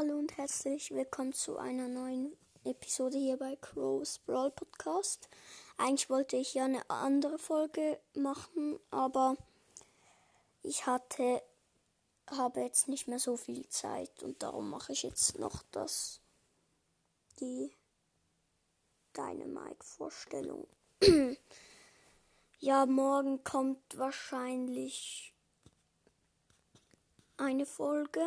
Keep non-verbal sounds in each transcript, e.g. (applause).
Hallo und herzlich willkommen zu einer neuen Episode hier bei Crow's Brawl Podcast. Eigentlich wollte ich ja eine andere Folge machen, aber ich hatte habe jetzt nicht mehr so viel Zeit und darum mache ich jetzt noch das die Dynamite Vorstellung. (clears throat) ja, morgen kommt wahrscheinlich eine Folge.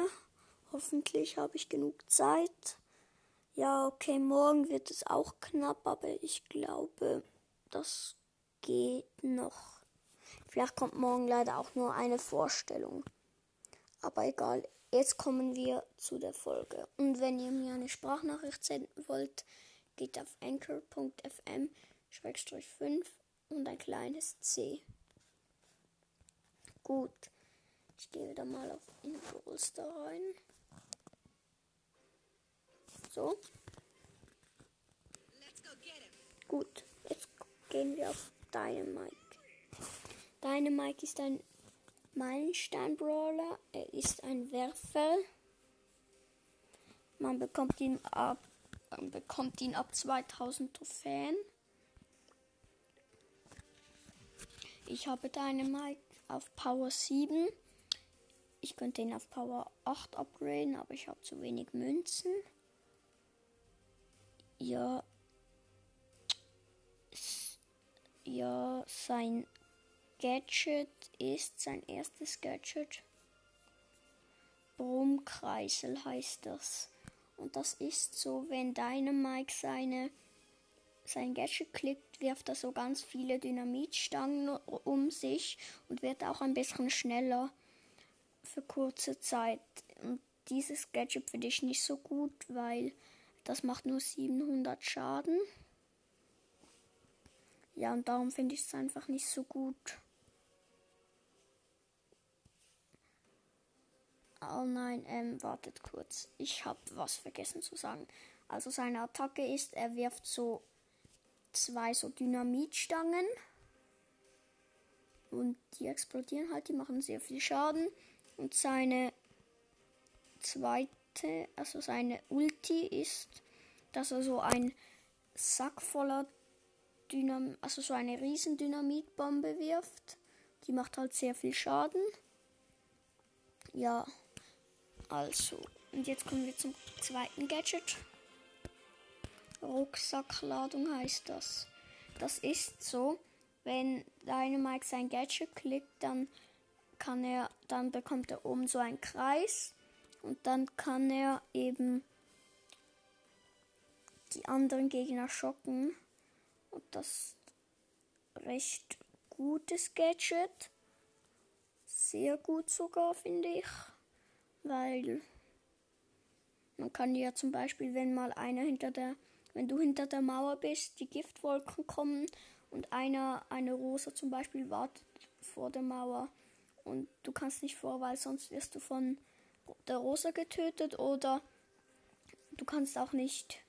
Hoffentlich habe ich genug Zeit. Ja, okay, morgen wird es auch knapp, aber ich glaube, das geht noch. Vielleicht kommt morgen leider auch nur eine Vorstellung. Aber egal, jetzt kommen wir zu der Folge. Und wenn ihr mir eine Sprachnachricht senden wollt, geht auf anchor.fm 5 und ein kleines C. Gut, ich gehe wieder mal auf in rein. So. Gut, jetzt gehen wir auf Dynamite. Dynamite ist ein Meilenstein-Brawler. Er ist ein Werfer. Man bekommt ihn ab, man bekommt ihn ab 2000 Trophäen. Ich habe Dynamite auf Power 7. Ich könnte ihn auf Power 8 upgraden, aber ich habe zu wenig Münzen ja, ja, sein Gadget ist sein erstes Gadget. Brummkreisel heißt das. Und das ist so, wenn Dynamite seine sein Gadget klickt, wirft er so ganz viele Dynamitstangen um sich und wird auch ein bisschen schneller für kurze Zeit. Und dieses Gadget finde ich nicht so gut, weil das macht nur 700 Schaden. Ja, und darum finde ich es einfach nicht so gut. Oh nein, ähm, wartet kurz. Ich habe was vergessen zu sagen. Also seine Attacke ist, er wirft so zwei so Dynamitstangen. Und die explodieren halt, die machen sehr viel Schaden. Und seine zweite also seine Ulti ist, dass er so ein Sack voller Dynam also so eine riesen Dynamitbombe wirft. Die macht halt sehr viel Schaden. Ja, also. Und jetzt kommen wir zum zweiten Gadget. Rucksackladung heißt das. Das ist so, wenn Dynamite sein Gadget klickt, dann kann er, dann bekommt er oben so einen Kreis und dann kann er eben die anderen Gegner schocken. Und das recht gutes Gadget. Sehr gut sogar, finde ich. Weil man kann ja zum Beispiel, wenn mal einer hinter der, wenn du hinter der Mauer bist, die Giftwolken kommen und einer, eine Rosa zum Beispiel wartet vor der Mauer und du kannst nicht vor, weil sonst wirst du von der Rosa getötet oder du kannst auch nicht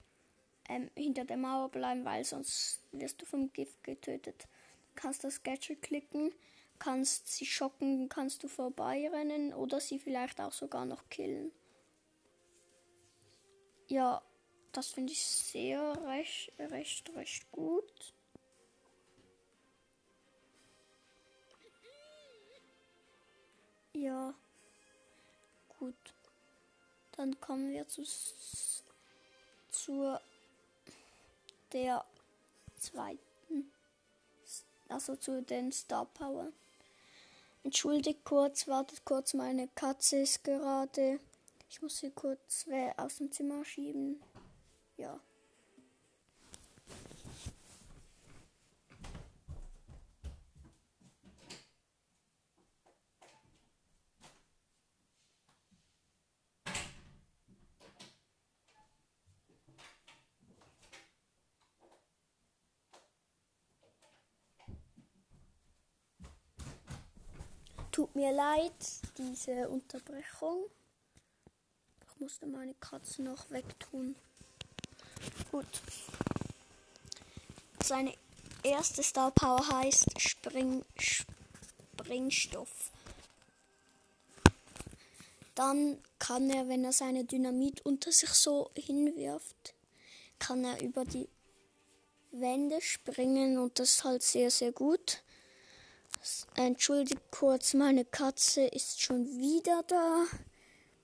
ähm, hinter der Mauer bleiben, weil sonst wirst du vom Gift getötet. Kannst das Gadget klicken, kannst sie schocken, kannst du vorbeirennen oder sie vielleicht auch sogar noch killen. Ja, das finde ich sehr recht, recht, recht gut. Ja. Gut. Dann kommen wir zu zur der zweiten, also zu den Star Power. Entschuldigt kurz, wartet kurz, meine Katze ist gerade. Ich muss sie kurz aus dem Zimmer schieben. Ja. Tut mir leid, diese Unterbrechung. Ich musste meine Katze noch wegtun. Gut. Seine erste Star Power heißt Spring, Springstoff. Dann kann er, wenn er seine Dynamit unter sich so hinwirft, kann er über die Wände springen und das ist halt sehr, sehr gut. Entschuldigt kurz, meine Katze ist schon wieder da.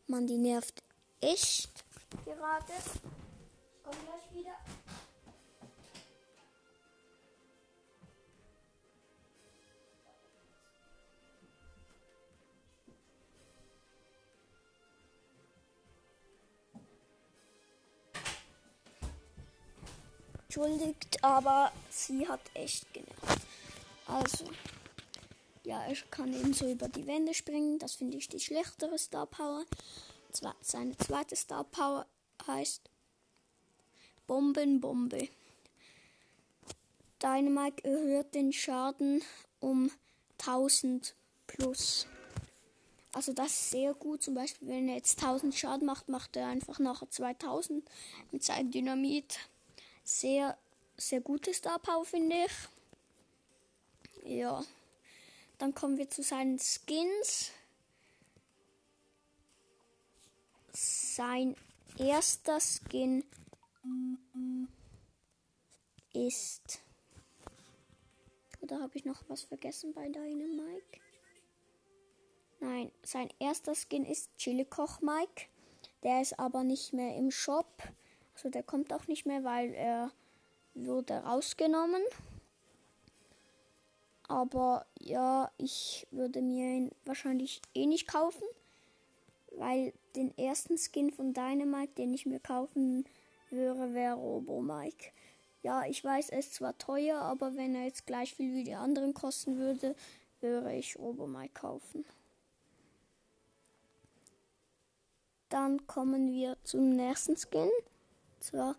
Man, die nervt echt gerade. Komm gleich wieder. Entschuldigt, aber sie hat echt genervt. Also, ja, er kann eben so über die Wände springen. Das finde ich die schlechtere Star Power. Zwar, seine zweite Star Power heißt Bombenbombe. Dynamite erhöht den Schaden um 1000 plus. Also das ist sehr gut. Zum Beispiel, wenn er jetzt 1000 Schaden macht, macht er einfach nachher 2000 mit seinem Dynamit. Sehr, sehr gute Star Power, finde ich. Ja. Dann kommen wir zu seinen Skins. Sein erster Skin ist. Oder habe ich noch was vergessen bei Dynamike? Nein, sein erster Skin ist Chili Koch Mike. Der ist aber nicht mehr im Shop. Also der kommt auch nicht mehr, weil er wurde rausgenommen. Aber ja, ich würde mir ihn wahrscheinlich eh nicht kaufen. Weil den ersten Skin von Dynamite, den ich mir kaufen würde, wäre Robo Mike. Ja, ich weiß, er ist zwar teuer, aber wenn er jetzt gleich viel wie die anderen kosten würde, würde ich Robo Mike kaufen. Dann kommen wir zum nächsten Skin. Zwar.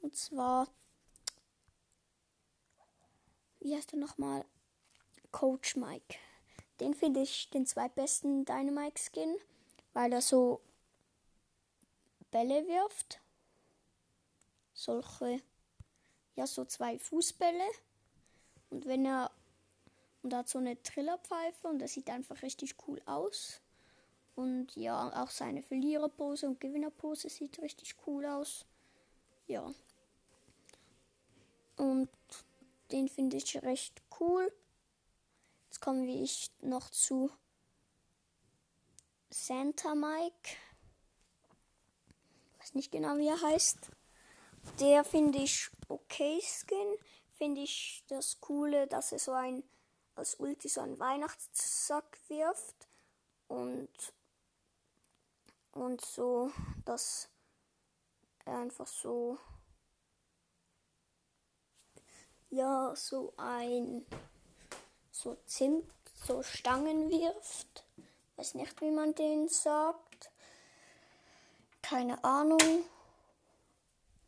Und zwar. Wie heißt er nochmal? Coach Mike. Den finde ich den zweitbesten Dynamite-Skin, weil er so Bälle wirft. Solche, ja, so zwei Fußbälle. Und wenn er, und er hat so eine Trillerpfeife und das sieht einfach richtig cool aus. Und ja, auch seine Verliererpose und Gewinnerpose sieht richtig cool aus. Ja. Und den finde ich recht cool. Jetzt kommen wir ich noch zu Santa Mike. Ich weiß nicht genau, wie er heißt. Der finde ich okay Skin. Finde ich das Coole, dass er so ein als Ulti so einen Weihnachtssack wirft. Und und so, dass er einfach so, ja, so ein, so Zimt, so Stangen wirft. Weiß nicht, wie man den sagt. Keine Ahnung.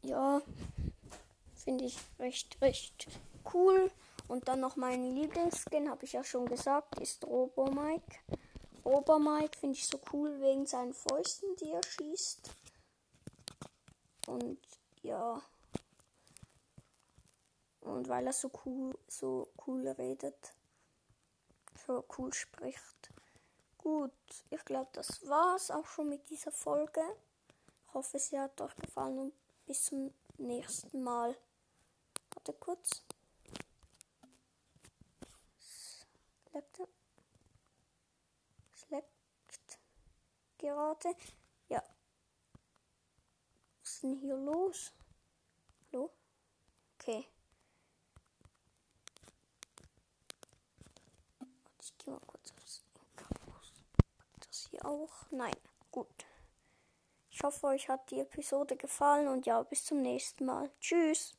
Ja, finde ich recht, recht cool. Und dann noch mein Lieblingsskin, habe ich ja schon gesagt, ist Robo Mike. Obermike finde ich so cool wegen seinen Fäusten, die er schießt. Und ja. Und weil er so cool, so cool redet. So cool spricht. Gut, ich glaube, das war's auch schon mit dieser Folge. Ich hoffe, sie hat euch gefallen und bis zum nächsten Mal. Warte kurz. Selekte leckt gerade. Ja. Was ist denn hier los? Hallo? Okay. Ich mal kurz aufs Das hier auch? Nein. Gut. Ich hoffe, euch hat die Episode gefallen und ja, bis zum nächsten Mal. Tschüss.